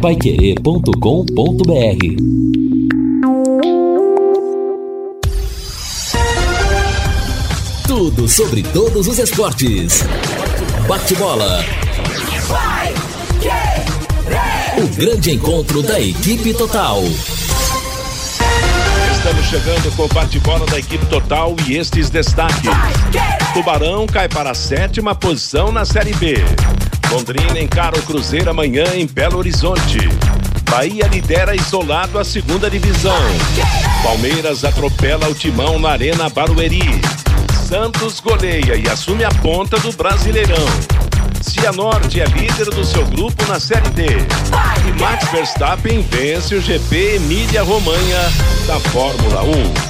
paiquerê.com.br Tudo sobre todos os esportes. Bate-bola. O grande encontro da equipe total. Estamos chegando com o bate-bola da equipe total e estes destaques. Tubarão cai para a sétima posição na Série B. Londrina encara o Cruzeiro amanhã em Belo Horizonte. Bahia lidera isolado a segunda divisão. Palmeiras atropela o timão na Arena Barueri. Santos goleia e assume a ponta do Brasileirão. Cianorte é líder do seu grupo na Série D. E Max Verstappen vence o GP Emília Romanha da Fórmula 1.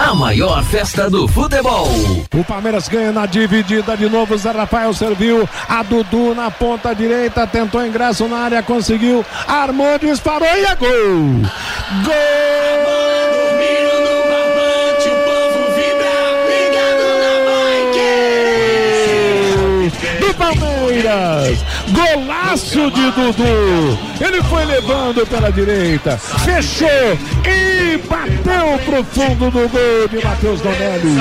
A maior festa do futebol. O Palmeiras ganha na dividida de novo. Zé Rafael serviu. A Dudu na ponta direita. Tentou ingresso na área. Conseguiu. Armou, disparou e é gol! Gol! Golaço de Dudu! Ele foi levando pela direita, fechou e bateu pro fundo do gol de Matheus Donelli.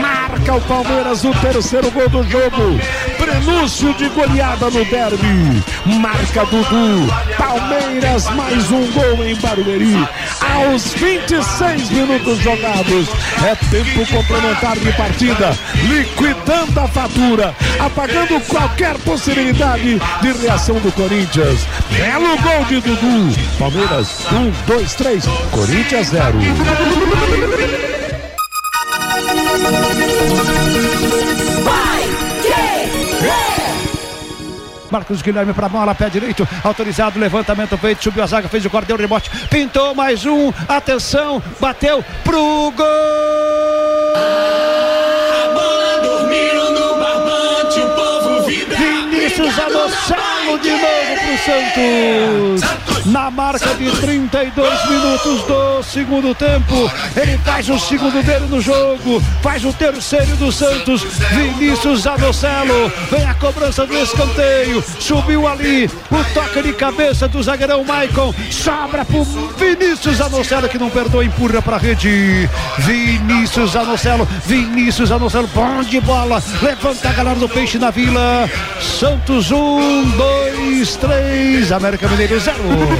Marca o Palmeiras o terceiro gol do jogo. Prenúncio de goleada no derby. Marca Dudu. Palmeiras mais um gol em Barueri. Aos 26 minutos jogados. É tempo complementar de partida. Liquidando a fatura. Apagando qualquer possibilidade de reação do Corinthians. Belo gol de Dudu. Palmeiras, um, dois, três. Corinthians, zero. Marcos Guilherme para a bola, pé direito, autorizado, levantamento feito, subiu a zaga, fez o corte, deu o rebote, pintou mais um, atenção, bateu pro gol! A bola dormiu no barbante, o povo vibra. Vinícius Anocelo de novo pro Santos. Na marca de 32 minutos do segundo tempo, ele faz o segundo dele no jogo, faz o terceiro do Santos. Vinícius Anocelo, vem a cobrança do escanteio, subiu ali, o toque de cabeça do zagueirão Maicon, sobra pro Vinícius Anocelo que não perdoa, empurra pra rede. Vinícius Anocelo, Vinícius Anocelo, bom de bola, levanta a galera do Peixe na Vila. Santos um, dois, três, América Mineiro zero.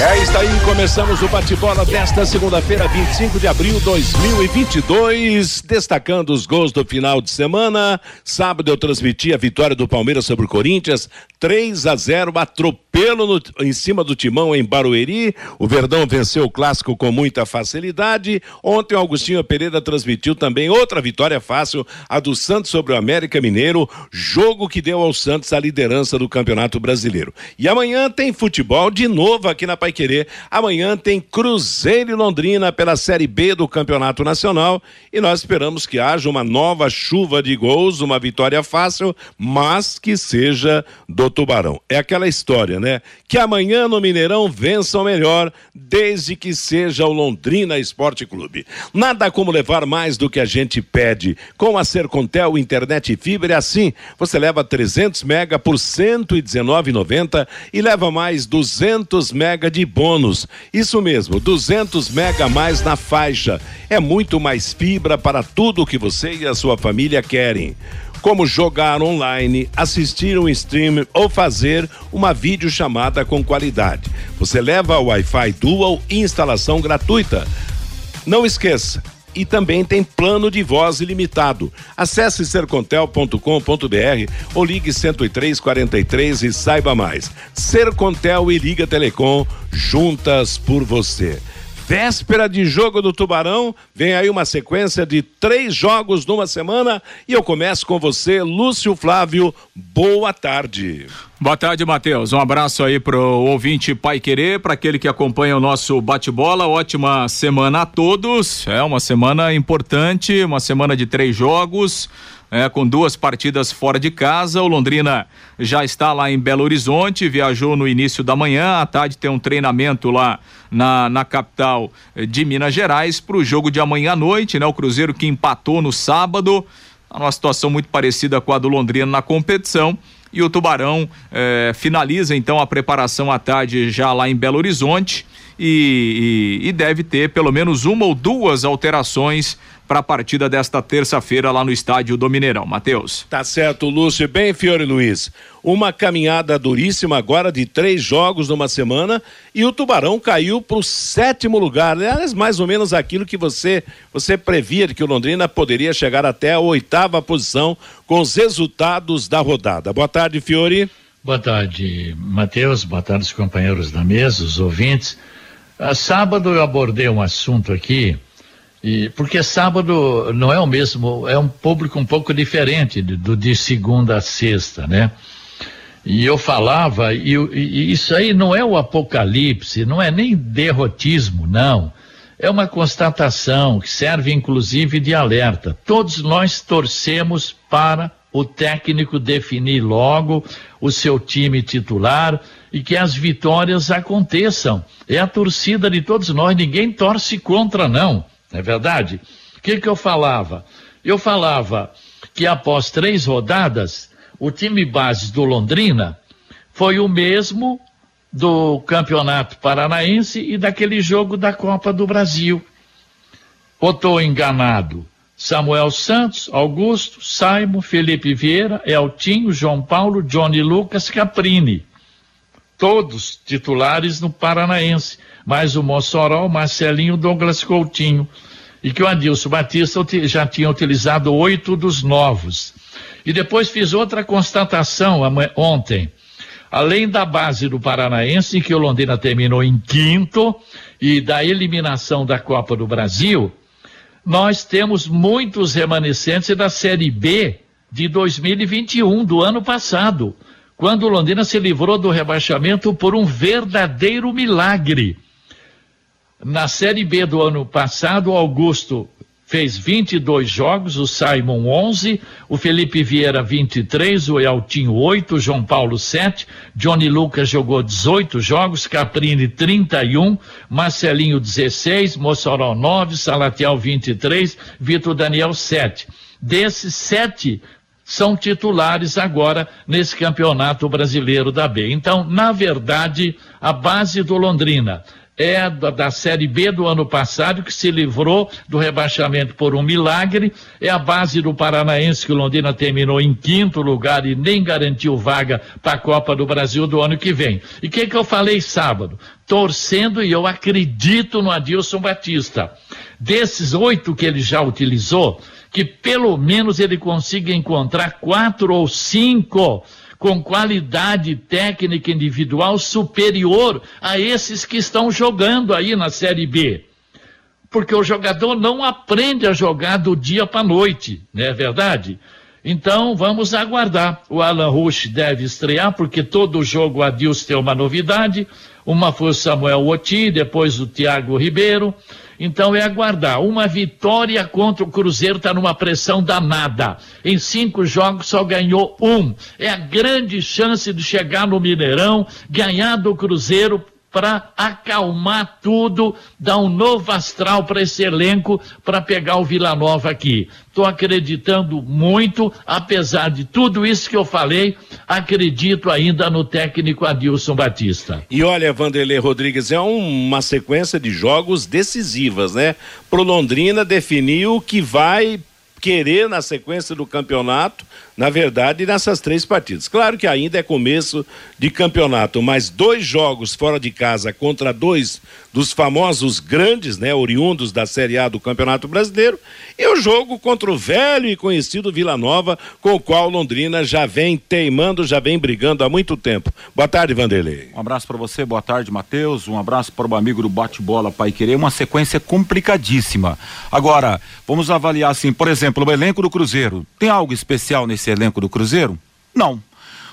É isso aí, começamos o bate-bola desta segunda-feira, 25 de abril de 2022. Destacando os gols do final de semana. Sábado eu transmiti a vitória do Palmeiras sobre o Corinthians, 3 a 0, atropelo no, em cima do timão em Barueri. O Verdão venceu o clássico com muita facilidade. Ontem o Augustinho Pereira transmitiu também outra vitória fácil, a do Santos sobre o América Mineiro, jogo que deu ao Santos a liderança do Campeonato Brasileiro. E amanhã tem futebol de novo aqui na Paiquerê. Amanhã tem Cruzeiro e Londrina pela Série B do Campeonato Nacional e nós esperamos que haja uma nova chuva de gols, uma vitória fácil, mas que seja do Tubarão. É aquela história, né? Que amanhã no Mineirão vença o melhor, desde que seja o Londrina Esporte Clube. Nada como levar mais do que a gente pede. Com a Sercontel Internet e Fibra é assim. Você leva 300 mega por 119,90 e leva mais 200 mega de bônus. Isso mesmo, 200 mega a mais na faixa. É muito mais fibra para tudo o que você e a sua família querem como jogar online, assistir um stream ou fazer uma videochamada com qualidade. Você leva o Wi-Fi Dual e instalação gratuita. Não esqueça, e também tem plano de voz ilimitado. Acesse sercontel.com.br ou ligue 10343 e saiba mais. Sercontel e Liga Telecom juntas por você. véspera de jogo do Tubarão, vem aí uma sequência de três jogos numa semana e eu começo com você, Lúcio Flávio. Boa tarde. Boa tarde, Matheus. Um abraço aí pro ouvinte Pai Querer, para aquele que acompanha o nosso bate-bola. Ótima semana a todos. É uma semana importante, uma semana de três jogos é, com duas partidas fora de casa. O Londrina já está lá em Belo Horizonte, viajou no início da manhã, à tarde tem um treinamento lá na, na capital de Minas Gerais para o jogo de amanhã à noite, né? O Cruzeiro que empatou no sábado, tá numa situação muito parecida com a do Londrina na competição. E o Tubarão eh, finaliza então a preparação à tarde já lá em Belo Horizonte. E, e, e deve ter pelo menos uma ou duas alterações para a partida desta terça-feira lá no estádio do Mineirão. Matheus. Tá certo, Lúcio. Bem, Fiore Luiz. Uma caminhada duríssima agora de três jogos numa semana e o Tubarão caiu para o sétimo lugar. Aliás, mais ou menos aquilo que você você previa de que o Londrina poderia chegar até a oitava posição com os resultados da rodada. Boa tarde, Fiore. Boa tarde, Matheus. Boa tarde, os companheiros da mesa, os ouvintes. Ah, sábado eu abordei um assunto aqui e, porque sábado não é o mesmo, é um público um pouco diferente do de segunda a sexta, né? E eu falava, e, e isso aí não é o apocalipse, não é nem derrotismo, não. É uma constatação que serve inclusive de alerta. Todos nós torcemos para o técnico definir logo o seu time titular e que as vitórias aconteçam. É a torcida de todos nós, ninguém torce contra, não. Não é verdade? O que, que eu falava? Eu falava que após três rodadas, o time base do Londrina foi o mesmo do Campeonato Paranaense e daquele jogo da Copa do Brasil. Botou enganado Samuel Santos, Augusto, Saimo, Felipe Vieira, Eltinho, João Paulo, Johnny Lucas, Caprini. Todos titulares no Paranaense mais o Mossoró, Marcelinho, Douglas Coutinho. E que o Adilson Batista já tinha utilizado oito dos novos. E depois fiz outra constatação ontem. Além da base do Paranaense, em que o Londrina terminou em quinto, e da eliminação da Copa do Brasil, nós temos muitos remanescentes da Série B de 2021, do ano passado, quando o Londrina se livrou do rebaixamento por um verdadeiro milagre. Na Série B do ano passado, o Augusto fez 22 jogos, o Simon 11, o Felipe Vieira 23, o Eltinho 8, o João Paulo 7, Johnny Lucas jogou 18 jogos, Caprini 31, Marcelinho 16, Mossoró 9, Salatiel 23, Vitor Daniel 7. Desses sete são titulares agora nesse campeonato brasileiro da B. Então, na verdade, a base do Londrina é da, da, Série B do ano passado, que se livrou do rebaixamento por um milagre. É a base do Paranaense, que o Londrina terminou em quinto lugar e nem garantiu vaga para a Copa do Brasil do ano que vem. E o que, que eu falei sábado? Torcendo e eu acredito no Adilson Batista. Desses oito que ele já utilizou, que pelo menos ele consiga encontrar quatro ou cinco com qualidade técnica individual superior a esses que estão jogando aí na Série B. Porque o jogador não aprende a jogar do dia para a noite, não é verdade? Então vamos aguardar. O Alan Rush deve estrear, porque todo jogo o Adilson tem uma novidade. Uma foi o Samuel Oti, depois o Thiago Ribeiro. Então é aguardar. Uma vitória contra o Cruzeiro está numa pressão danada. Em cinco jogos só ganhou um. É a grande chance de chegar no Mineirão, ganhar do Cruzeiro para acalmar tudo, dar um novo astral para esse elenco para pegar o Vila Nova aqui. Estou acreditando muito, apesar de tudo isso que eu falei, acredito ainda no técnico Adilson Batista. E olha, Vanderlei Rodrigues, é uma sequência de jogos decisivas, né? Pro Londrina definir o que vai querer na sequência do campeonato na verdade, nessas três partidas. Claro que ainda é começo de campeonato, mas dois jogos fora de casa contra dois dos famosos grandes, né, oriundos da Série A do Campeonato Brasileiro, e o jogo contra o velho e conhecido Vila Nova, com o qual Londrina já vem teimando, já vem brigando há muito tempo. Boa tarde, Vanderlei. Um abraço para você, boa tarde, Matheus. Um abraço para o amigo do Bate-Bola Pai Querer. Uma sequência complicadíssima. Agora, vamos avaliar assim, por exemplo, o elenco do Cruzeiro. Tem algo especial nesse elenco do Cruzeiro? Não.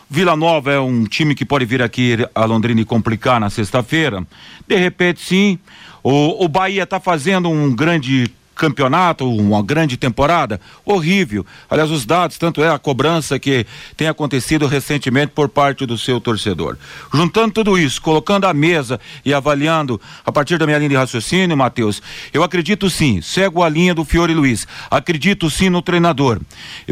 Vila Nova é um time que pode vir aqui a Londrina e complicar na sexta-feira? De repente, sim. O, o Bahia está fazendo um grande campeonato, uma grande temporada, horrível. Aliás, os dados, tanto é a cobrança que tem acontecido recentemente por parte do seu torcedor. Juntando tudo isso, colocando a mesa e avaliando a partir da minha linha de raciocínio, Matheus, eu acredito sim, cego a linha do Fiore Luiz, acredito sim no treinador,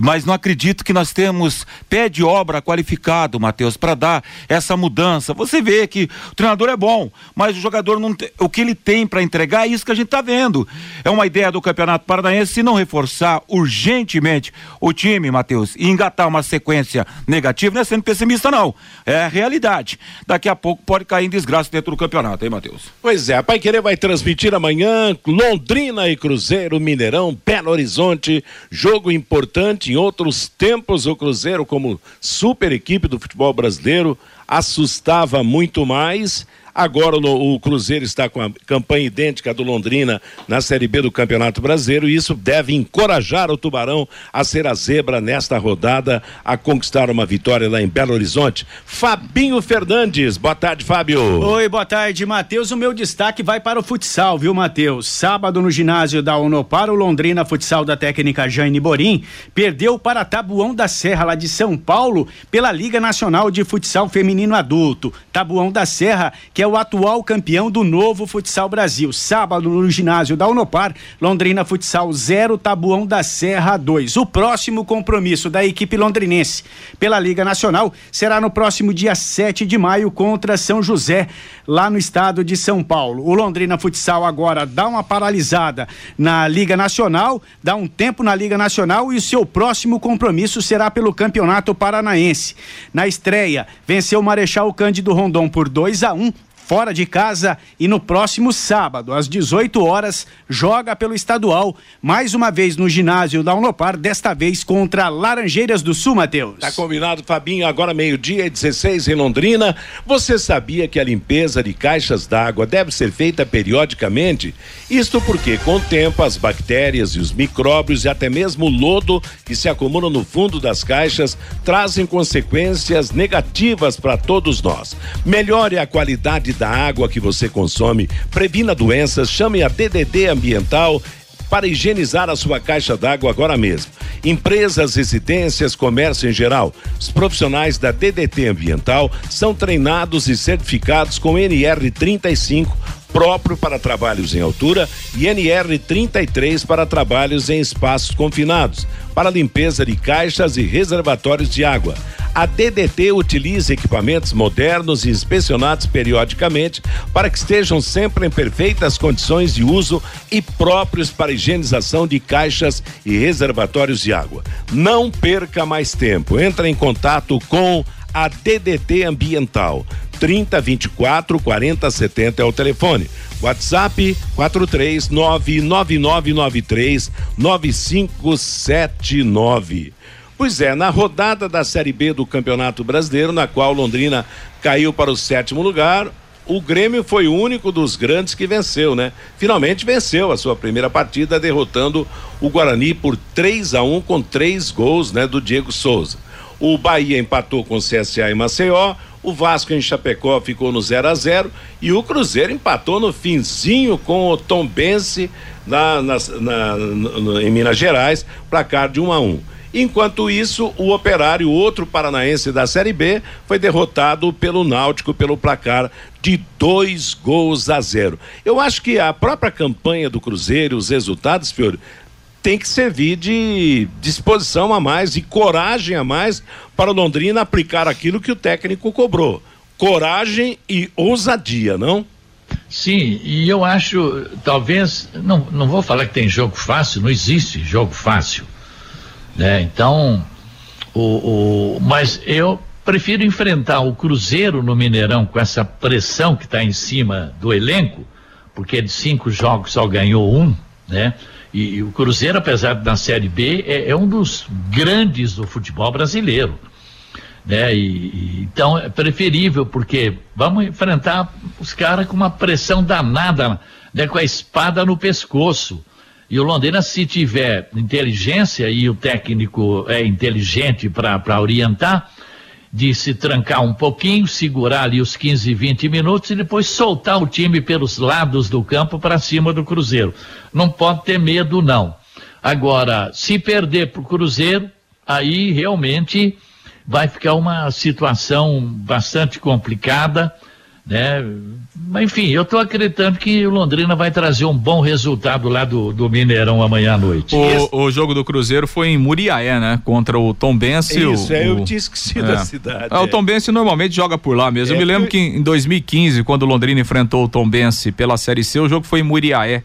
mas não acredito que nós temos pé de obra qualificado, Matheus, para dar essa mudança. Você vê que o treinador é bom, mas o jogador não tem, o que ele tem para entregar é isso que a gente está vendo. É uma ideia do do Campeonato Paranaense se não reforçar urgentemente o time, Matheus, e engatar uma sequência negativa, não é sendo pessimista, não. É a realidade. Daqui a pouco pode cair em desgraça dentro do campeonato, hein, Matheus? Pois é, a Pai Querer vai transmitir amanhã Londrina e Cruzeiro, Mineirão, Belo Horizonte. Jogo importante. Em outros tempos, o Cruzeiro, como super equipe do futebol brasileiro, assustava muito mais Agora o, o Cruzeiro está com a campanha idêntica do Londrina na Série B do Campeonato Brasileiro e isso deve encorajar o Tubarão a ser a zebra nesta rodada, a conquistar uma vitória lá em Belo Horizonte. Fabinho Fernandes, boa tarde, Fábio. Oi, boa tarde, Matheus. O meu destaque vai para o futsal, viu, Matheus? Sábado no ginásio da Unopar, o Londrina Futsal da técnica Jane Borim perdeu para Tabuão da Serra, lá de São Paulo, pela Liga Nacional de Futsal Feminino Adulto. Tabuão da Serra, que é o atual campeão do novo Futsal Brasil. Sábado no ginásio da Unopar, Londrina Futsal 0, Tabuão da Serra 2. O próximo compromisso da equipe londrinense pela Liga Nacional será no próximo dia 7 de maio contra São José, lá no estado de São Paulo. O Londrina Futsal agora dá uma paralisada na Liga Nacional, dá um tempo na Liga Nacional e o seu próximo compromisso será pelo Campeonato Paranaense. Na estreia, venceu o Marechal Cândido Rondon por 2 a 1 fora de casa e no próximo sábado, às 18 horas, joga pelo estadual, mais uma vez no ginásio da Unopar, desta vez contra Laranjeiras do Sul, Matheus. Tá combinado, Fabinho, agora meio-dia e 16 em Londrina. Você sabia que a limpeza de caixas d'água deve ser feita periodicamente? Isto porque, com o tempo, as bactérias e os micróbios e até mesmo o lodo que se acumulam no fundo das caixas trazem consequências negativas para todos nós. Melhore a qualidade da água que você consome, previna doenças, chame a DDD Ambiental para higienizar a sua caixa d'água agora mesmo. Empresas, residências, comércio em geral. Os profissionais da DDT Ambiental são treinados e certificados com NR35 próprio para trabalhos em altura e NR33 para trabalhos em espaços confinados, para limpeza de caixas e reservatórios de água. A DDT utiliza equipamentos modernos e inspecionados periodicamente para que estejam sempre em perfeitas condições de uso e próprios para higienização de caixas e reservatórios de água. Não perca mais tempo. Entre em contato com a DDT Ambiental. 30 24 40 70 é o telefone. WhatsApp 43 99993 9579. Pois é, na rodada da Série B do Campeonato Brasileiro, na qual Londrina caiu para o sétimo lugar, o Grêmio foi o único dos grandes que venceu, né? Finalmente venceu a sua primeira partida, derrotando o Guarani por 3 a 1 com três gols, né, do Diego Souza. O Bahia empatou com o CSA em Maceió, o Vasco em Chapecó ficou no 0 a 0 e o Cruzeiro empatou no finzinho com o Tombense na, na, na, na, em Minas Gerais, placar de 1 a 1. Enquanto isso, o Operário, outro paranaense da Série B, foi derrotado pelo Náutico pelo placar de dois gols a zero. Eu acho que a própria campanha do Cruzeiro, os resultados, Fiore, tem que servir de disposição a mais e coragem a mais para o Londrina aplicar aquilo que o técnico cobrou. Coragem e ousadia, não? Sim, e eu acho, talvez, não, não vou falar que tem jogo fácil, não existe jogo fácil. Né? Então, O, o, mas eu prefiro enfrentar o Cruzeiro no Mineirão com essa pressão que está em cima do elenco, porque de cinco jogos só ganhou um, né? E, e o Cruzeiro, apesar de na Série B, é, é um dos grandes do futebol brasileiro. Né? E, e, então é preferível, porque vamos enfrentar os caras com uma pressão danada, né? com a espada no pescoço. E o Londrina, se tiver inteligência e o técnico é inteligente para orientar, de se trancar um pouquinho, segurar ali os 15, 20 minutos e depois soltar o time pelos lados do campo para cima do Cruzeiro. Não pode ter medo, não. Agora, se perder para o Cruzeiro, aí realmente vai ficar uma situação bastante complicada né? Mas enfim, eu estou acreditando que o Londrina vai trazer um bom resultado lá do, do Mineirão amanhã à noite. O, o jogo do Cruzeiro foi em Muriaé, né? Contra o Tom Bense. Isso, o, é, eu o, tinha esquecido é. a cidade. É, o Tom Bense normalmente joga por lá mesmo. É, eu me lembro eu- que em 2015, quando o Londrina enfrentou o Tom Bense pela Série C, o jogo foi em Muriaé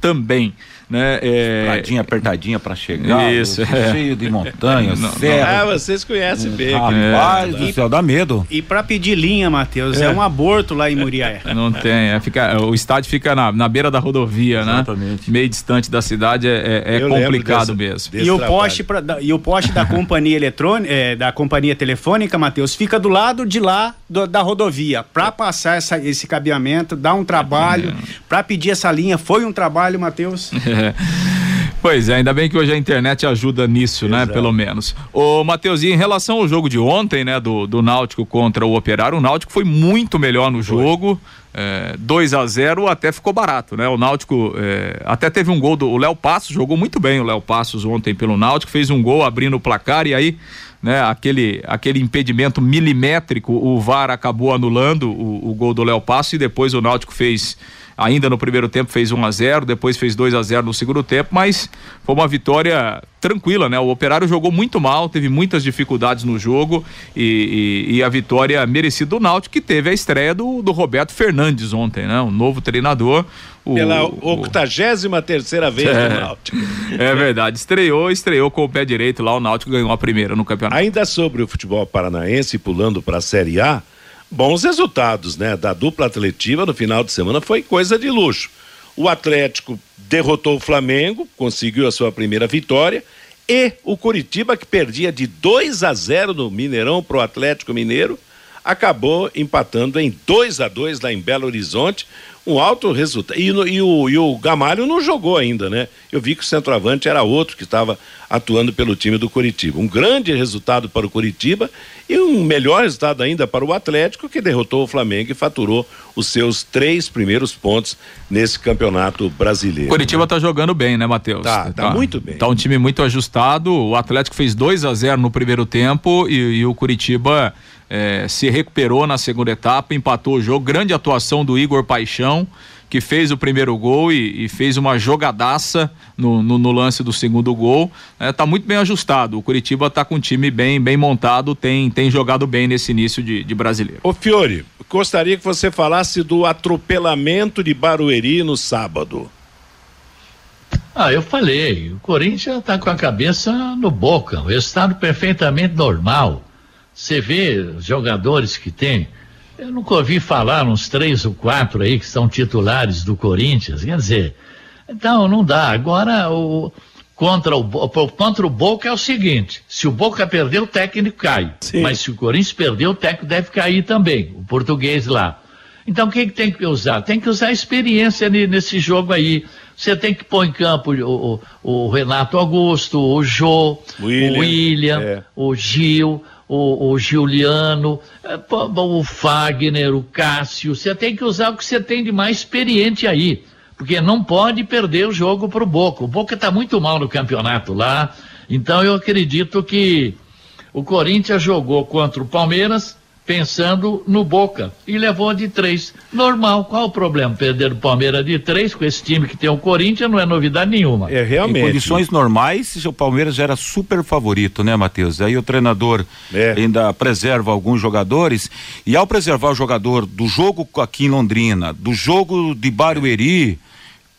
também, né? É, Estradinha apertadinha para chegar. Isso, é. Cheio de montanhas, Ah, serra. vocês conhecem bem. Rapaz aquele- do céu, dá medo. E para pedir linha, Matheus, é. um aborto lá em Muriaé. Não tem, é, fica, o estádio fica na, na beira da rodovia, Exatamente. né? Meio distante da cidade, é, é- é complicado dessa- mesmo. desse E o, trabalho. poste pra, da, e o poste da companhia eletrônica, é, da companhia telefônica, Matheus, fica do lado de lá do- da rodovia. Para passar essa- esse cabeamento, dá um trabalho. Para pedir essa linha, foi um trabalho, Matheus. Pois é, ainda bem que hoje a internet ajuda nisso, né? Pelo menos. Ô, Matheus, e em relação ao jogo de ontem, né? Do, do Náutico contra o Operário, o Náutico foi muito melhor no jogo. É, 2 a 0 até ficou barato, né? O Náutico é, até teve um gol do Léo Passos, jogou muito bem o Léo Passos ontem pelo Náutico, fez um gol abrindo o placar e aí, né, aquele, aquele impedimento milimétrico, o VAR acabou anulando o, o gol do Léo Passos e depois o Náutico fez ainda no primeiro tempo fez 1 a 0 depois fez 2 a 0 no segundo tempo, mas foi uma vitória tranquila, né? O Operário jogou muito mal, teve muitas dificuldades no jogo e, e- e a vitória merecida do Náutico, que teve a estreia do, do Roberto Fernandes ontem, né? Um novo treinador. O, Pela o- 83 terceira vez É. do Náutico. é verdade, estreou, estreou com o pé direito lá, o Náutico ganhou a primeira no campeonato. Ainda sobre o futebol paranaense, pulando para a Série A, bons resultados, né? Da dupla atletiva no final de semana foi coisa de luxo. O Atlético derrotou o Flamengo, conseguiu a sua primeira vitória, e o Curitiba, que perdia de 2 a 0 no Mineirão para o Atlético Mineiro, acabou empatando em 2 a 2 lá em Belo Horizonte. Um alto resultado. E, no- e o, e o Gamalho não jogou ainda, né? Eu vi que o centroavante era outro que estava atuando pelo time do Curitiba. Um grande resultado para o Curitiba e um melhor resultado ainda para o Atlético, que derrotou o Flamengo e faturou os seus três primeiros pontos nesse campeonato brasileiro. Curitiba tá jogando bem, né, Matheus? Tá, tá muito bem. Tá um time muito ajustado. O Atlético fez 2 a 0 no primeiro tempo e, e o Curitiba eh, se recuperou na segunda etapa, empatou o jogo. Grande atuação do Igor Paixão, que fez o primeiro gol e, e fez uma jogadaça no, no- no lance do segundo gol. Eh, tá muito bem ajustado. O Curitiba tá com um time bem, bem montado, tem, tem jogado bem nesse início de, de brasileiro. Ô Fiore, gostaria que você falasse do atropelamento de Barueri no sábado. Ah, eu falei, o Corinthians está com a cabeça no boca, o resultado perfeitamente normal. Você vê os jogadores que tem, eu nunca ouvi falar uns três ou quatro aí que são titulares do Corinthians, quer dizer, então não dá. Agora o contra o contra o Boca é o seguinte: se o Boca perder, o técnico cai. Mas se o Corinthians perder, o técnico deve cair também, o português lá. Então o que, que tem que usar? Tem que usar experiência ne- nesse jogo aí. Você tem que pôr em campo o, o- o Renato Augusto, o Jô, William, o William, é. o Gil, o, o eh, o Fagner, o Cássio. Você tem que usar o que você tem de mais experiente aí. Porque não pode perder o jogo para o Boca. O Boca está muito mal no campeonato lá. Então eu acredito que o Corinthians jogou contra o Palmeiras pensando no Boca e levou de três. Normal, qual o problema? Perder o Palmeiras de três com esse time que tem o Corinthians não é novidade nenhuma. É Em condições normais, o Palmeiras já era super favorito, né, Matheus? Aí o treinador É. ainda preserva alguns jogadores. E ao preservar o jogador do jogo aqui em Londrina, do jogo de Barueri,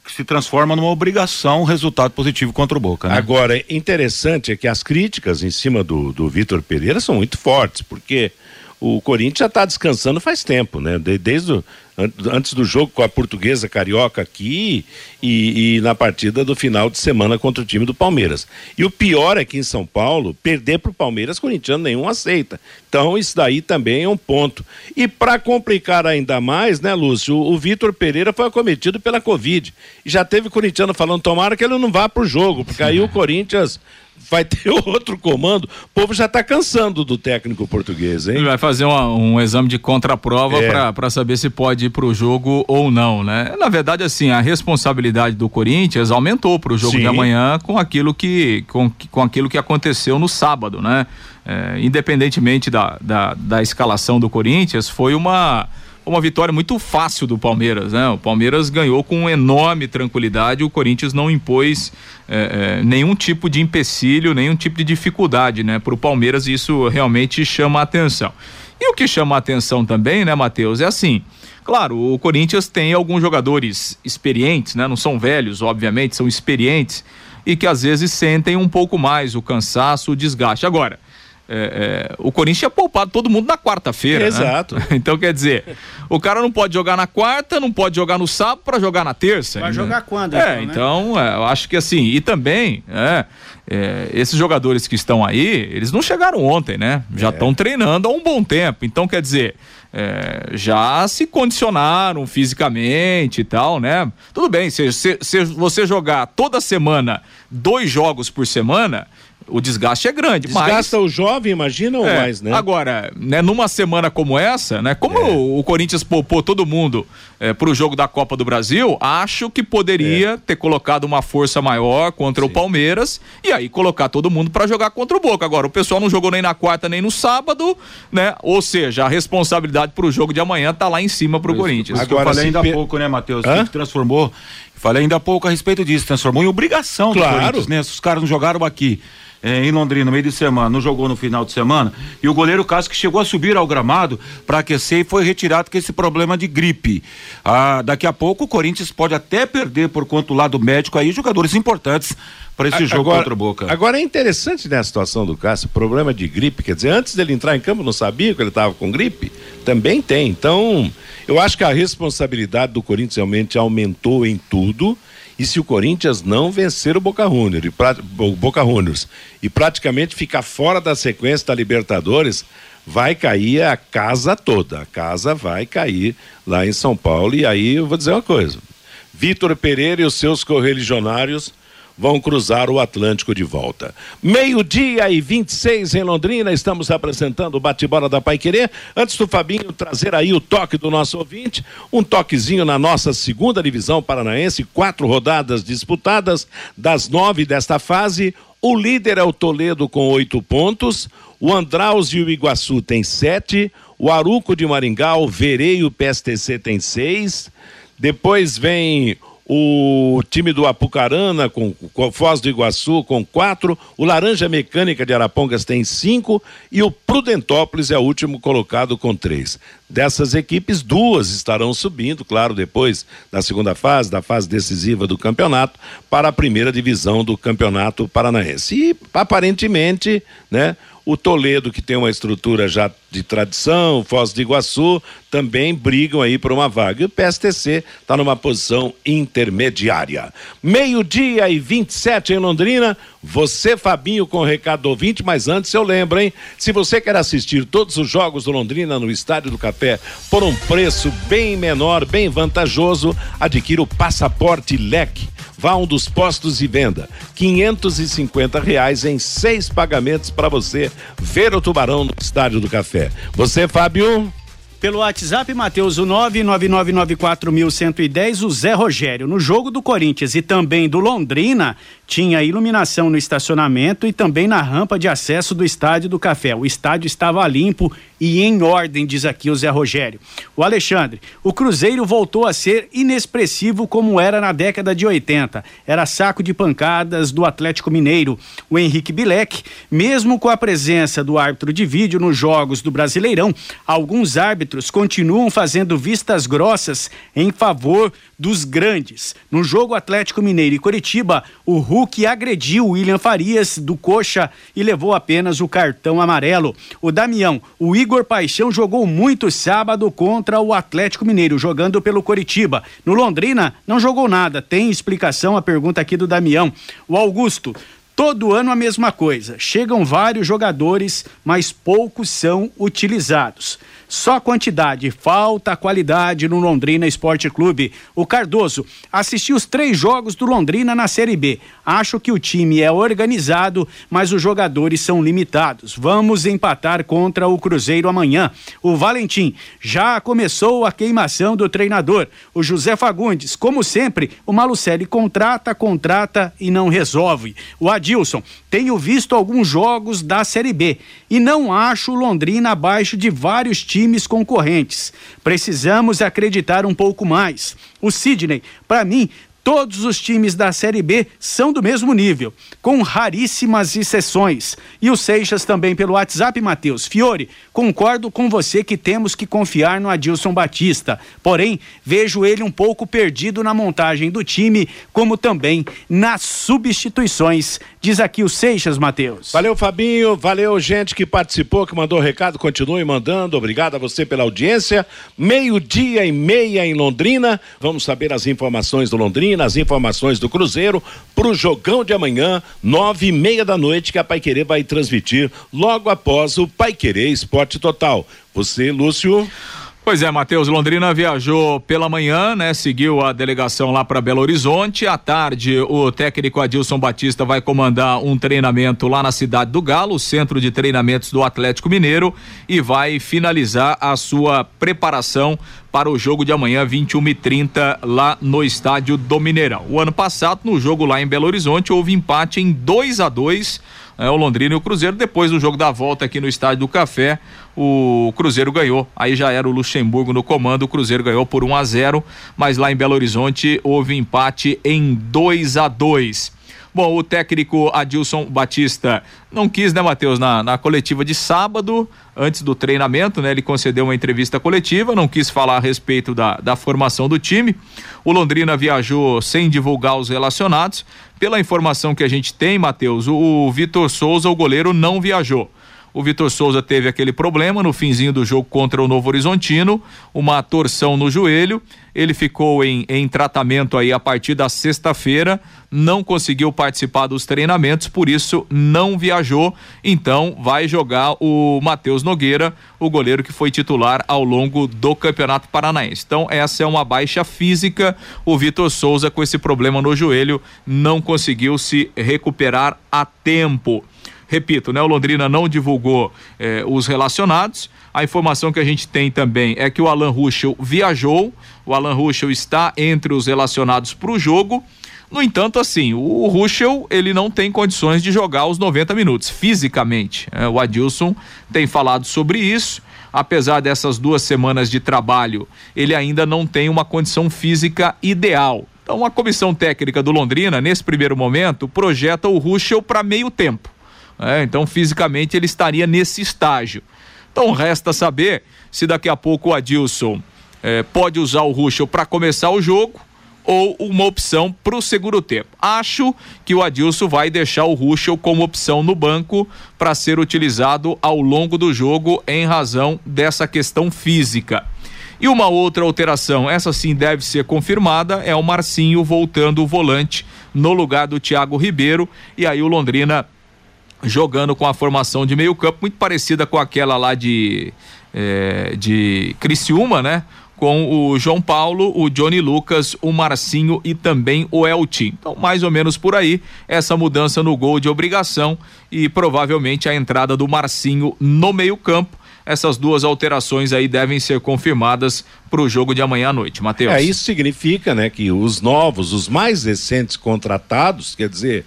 que se transforma numa obrigação o resultado positivo contra o Boca. Né? Agora, interessante é que as críticas em cima do, do Vitor Pereira são muito fortes, porque o Corinthians já está descansando faz tempo, né? Desde o, antes do jogo com a portuguesa carioca aqui e, e, na partida do final de semana contra o time do Palmeiras. E o pior é que em São Paulo, perder para o Palmeiras, corintiano nenhum aceita. Então isso daí também é um ponto. E para complicar ainda mais, né, Lúcio, o, o Vitor Pereira foi acometido pela Covid. E já teve corintiano falando, tomara que ele não vá para o jogo, porque aí o Corinthians vai ter outro comando. O povo já está cansando do técnico português, hein? Ele vai fazer uma, um exame de contraprova é. para saber se pode ir para o jogo ou não, né? Na verdade, assim, a responsabilidade do Corinthians aumentou para o jogo Sim. de amanhã com aquilo que, com, com aquilo que aconteceu no sábado, né? É, independentemente da, da, da escalação do Corinthians, foi uma uma vitória muito fácil do Palmeiras, né? O Palmeiras ganhou com enorme tranquilidade, o Corinthians não impôs é, é, nenhum tipo de empecilho, nenhum tipo de dificuldade, né? Para o Palmeiras isso realmente chama a atenção. E o que chama a atenção também, né, Matheus, é assim. Claro, o Corinthians tem alguns jogadores experientes, né? Não são velhos, obviamente, são experientes e que às vezes sentem um pouco mais o cansaço, o desgaste. Agora, é, é, o Corinthians tinha poupado todo mundo na quarta-feira. Né? Exato. Né? Então, quer dizer, o cara não pode jogar na quarta, não pode jogar no sábado para jogar na terça. Vai jogar quando? É, então, então é, eu acho que assim, e também, é, é, esses jogadores que estão aí, eles não chegaram ontem, né? Já estão é. treinando há um bom tempo. Então, quer dizer, é, já se condicionaram fisicamente e tal, né? Tudo bem, se, se, se, você jogar toda semana dois jogos por semana, o desgaste é grande. Desgasta mas... o jovem, imagina, ou é, mais, né? Agora, né, numa semana como essa, né? Como é. o, o, Corinthians poupou todo mundo é, pro jogo da Copa do Brasil, acho que poderia é. ter colocado uma força maior contra Sim. o Palmeiras e aí colocar todo mundo para jogar contra o Boca. Agora, o pessoal não jogou nem na quarta nem no sábado, né? Ou seja, a responsabilidade pro jogo de amanhã tá lá em cima pro Isso, Corinthians. Agora, eu falei ainda há pouco, né, Matheus? Que transformou Falei ainda há pouco a respeito disso, transformou em obrigação claro. do Corinthians, né? Se os caras não jogaram aqui é, em Londrina no meio de semana, não jogou no final de semana, e o goleiro Cássio que chegou a subir ao gramado para aquecer e foi retirado com esse problema de gripe. Ah, daqui a pouco o Corinthians pode até perder por conta do lado médico aí jogadores importantes para esse a, jogo agora, contra o Boca. Agora é interessante nessa situação do Cássio, problema de gripe, quer dizer, antes dele entrar em campo não sabia que ele estava com gripe? Também tem. Então, eu acho que a responsabilidade do Corinthians realmente aumentou em tudo. E se o Corinthians não vencer o Boca Juniors, e, o Boca Juniors e praticamente ficar fora da sequência da Libertadores, vai cair a casa toda. A casa vai cair lá em São Paulo. E aí eu vou dizer uma coisa: Vitor Pereira e os seus correligionários vão cruzar o Atlântico de volta. Meio-dia e 26 em Londrina, estamos apresentando o bate-bola da Pai Querer. Antes do Fabinho trazer aí o toque do nosso ouvinte, um toquezinho na nossa segunda divisão paranaense, quatro rodadas disputadas, das nove desta fase. O líder é o Toledo com oito pontos, o Andraus e o Iguaçu tem sete, o Aruco de Maringá, o Verei e o PSTC tem seis. Depois vem o time do Apucarana com, com Foz do Iguaçu com quatro, o Laranja Mecânica de Arapongas tem cinco e o Prudentópolis é o último colocado com três. Dessas equipes, duas estarão subindo, claro, depois da segunda fase, da fase decisiva do campeonato, para a primeira divisão do campeonato paranaense. E aparentemente, né, o Toledo, que tem uma estrutura já de tradição, Foz do Iguaçu, também brigam aí por uma vaga. E o PSTC está numa posição intermediária. Meio-dia e 27 em Londrina. Você, Fabinho, com o recado do ouvinte, mas antes eu lembro, hein? Se você quer assistir todos os jogos do Londrina no Estádio do Café por um preço bem menor, bem vantajoso, adquira o passaporte leque Vá a um dos postos e venda. E reais em seis pagamentos para você ver o Tubarão no Estádio do Café. Você, Fábio? Pelo WhatsApp, Matheus, o 99994110, o Zé Rogério. No jogo do Corinthians e também do Londrina, tinha iluminação no estacionamento e também na rampa de acesso do Estádio do Café. O estádio estava limpo e em ordem, diz aqui o Zé Rogério. O Alexandre, o Cruzeiro voltou a ser inexpressivo como era na década de 80. Era saco de pancadas do Atlético Mineiro. O Henrique Bilek, mesmo com a presença do árbitro de vídeo nos jogos do Brasileirão, alguns árbitros continuam fazendo vistas grossas em favor dos grandes. No jogo Atlético Mineiro e Coritiba, o Hulk agrediu o William Farias do Coxa e levou apenas o cartão amarelo. O Damião, o Igor Paixão jogou muito sábado contra o Atlético Mineiro, jogando pelo Coritiba. No Londrina, não jogou nada. Tem explicação a pergunta aqui do Damião. O Augusto, Todo ano a mesma coisa. Chegam vários jogadores, mas poucos são utilizados. Só quantidade, falta qualidade no Londrina Esporte Clube. O Cardoso assistiu os três jogos do Londrina na Série B. Acho que o time é organizado, mas os jogadores são limitados. Vamos empatar contra o Cruzeiro amanhã. O Valentim já começou a queimação do treinador. O José Fagundes, como sempre, o Malucelli contrata, contrata e não resolve. O Adilson, tenho visto alguns jogos da Série B e não acho o Londrina abaixo de vários times times concorrentes. Precisamos acreditar um pouco mais. O Sidney, para mim, Todos os times da Série B são do mesmo nível, com raríssimas exceções. E o Seixas também pelo WhatsApp, Matheus. Fiore, concordo com você que temos que confiar no Adilson Batista. Porém, vejo ele um pouco perdido na montagem do time, como também nas substituições. Diz aqui o Seixas, Matheus. Valeu, Fabinho. Valeu, gente que participou, que mandou recado. Continue mandando. Obrigado a você pela audiência. Meio-dia e meia em Londrina. Vamos saber as informações do Londrina nas informações do Cruzeiro para o jogão de amanhã, nove e meia da noite, que a Paiquerê vai transmitir logo após o Paiquerê Esporte Total. Você, Lúcio. Pois é, Matheus Londrina viajou pela manhã, né? Seguiu a delegação lá para Belo Horizonte. À tarde, o técnico Adilson Batista vai comandar um treinamento lá na cidade do Galo, centro de treinamentos do Atlético Mineiro, e vai finalizar a sua preparação para o jogo de amanhã, 21 e 30 lá no estádio do Mineirão. O ano passado, no jogo lá em Belo Horizonte, houve empate em 2 a 2 é, o Londrina e o Cruzeiro. Depois do jogo da volta aqui no Estádio do Café, o Cruzeiro ganhou. Aí já era o Luxemburgo no comando, o Cruzeiro ganhou por 1 a 0 mas lá em Belo Horizonte houve empate em 2 a 2 Bom, o técnico Adilson Batista não quis, né, Matheus, na, na coletiva de sábado, antes do treinamento, né? Ele concedeu uma entrevista coletiva, não quis falar a respeito da, da formação do time. O Londrina viajou sem divulgar os relacionados. Pela informação que a gente tem, Matheus, o, o Vitor Souza, o goleiro, não viajou. O Vitor Souza teve aquele problema no finzinho do jogo contra o Novo Horizontino, uma torção no joelho. Ele ficou em, em tratamento aí a partir da sexta-feira, não conseguiu participar dos treinamentos, por isso não viajou. Então vai jogar o Matheus Nogueira, o goleiro que foi titular ao longo do Campeonato Paranaense. Então essa é uma baixa física. O Vitor Souza com esse problema no joelho não conseguiu se recuperar a tempo. Repito, né? O Londrina não divulgou eh, os relacionados. A informação que a gente tem também é que o Alan Ruschel viajou. O Alan Ruschel está entre os relacionados para o jogo. No entanto, assim, o Ruschel ele não tem condições de jogar os 90 minutos fisicamente. É, o Adilson tem falado sobre isso. Apesar dessas duas semanas de trabalho, ele ainda não tem uma condição física ideal. Então, a comissão técnica do Londrina, nesse primeiro momento, projeta o Ruschel para meio tempo. É, então, fisicamente, ele estaria nesse estágio. Então, resta saber se daqui a pouco o Adilson é, pode usar o Ruschel para começar o jogo ou uma opção para o segundo tempo. Acho que o Adilson vai deixar o Ruschel como opção no banco para ser utilizado ao longo do jogo em razão dessa questão física. E uma outra alteração, essa sim deve ser confirmada, é o Marcinho voltando o volante no lugar do Thiago Ribeiro. E aí o Londrina jogando com a formação de meio campo muito parecida com aquela lá de é, de Criciúma, né? Com o João Paulo, o Johnny Lucas, o Marcinho e também o Eltim. Então, mais ou menos por aí, essa mudança no gol de obrigação e provavelmente a entrada do Marcinho no meio-campo. Essas duas alterações aí devem ser confirmadas para o jogo de amanhã à noite. Matheus. É, isso significa, né, que os novos, os mais recentes contratados, quer dizer,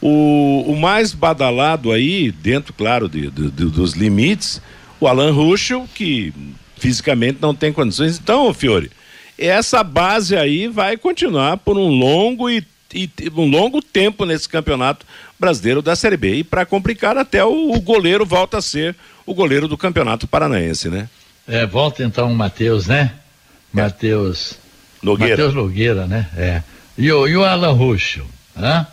o, o mais badalado aí, dentro, claro, de, de, de, dos limites, o Alan Ruschel, que fisicamente não tem condições. Então, Fiore, essa base aí vai continuar por um longo e, e um longo tempo nesse campeonato brasileiro da Série B. E para complicar, até o, o, goleiro volta a ser o goleiro do campeonato paranaense, né? É, volta então o Matheus, né? É. Matheus. Nogueira. Matheus Nogueira, né? É. E o, e o Alan Ruschel, né?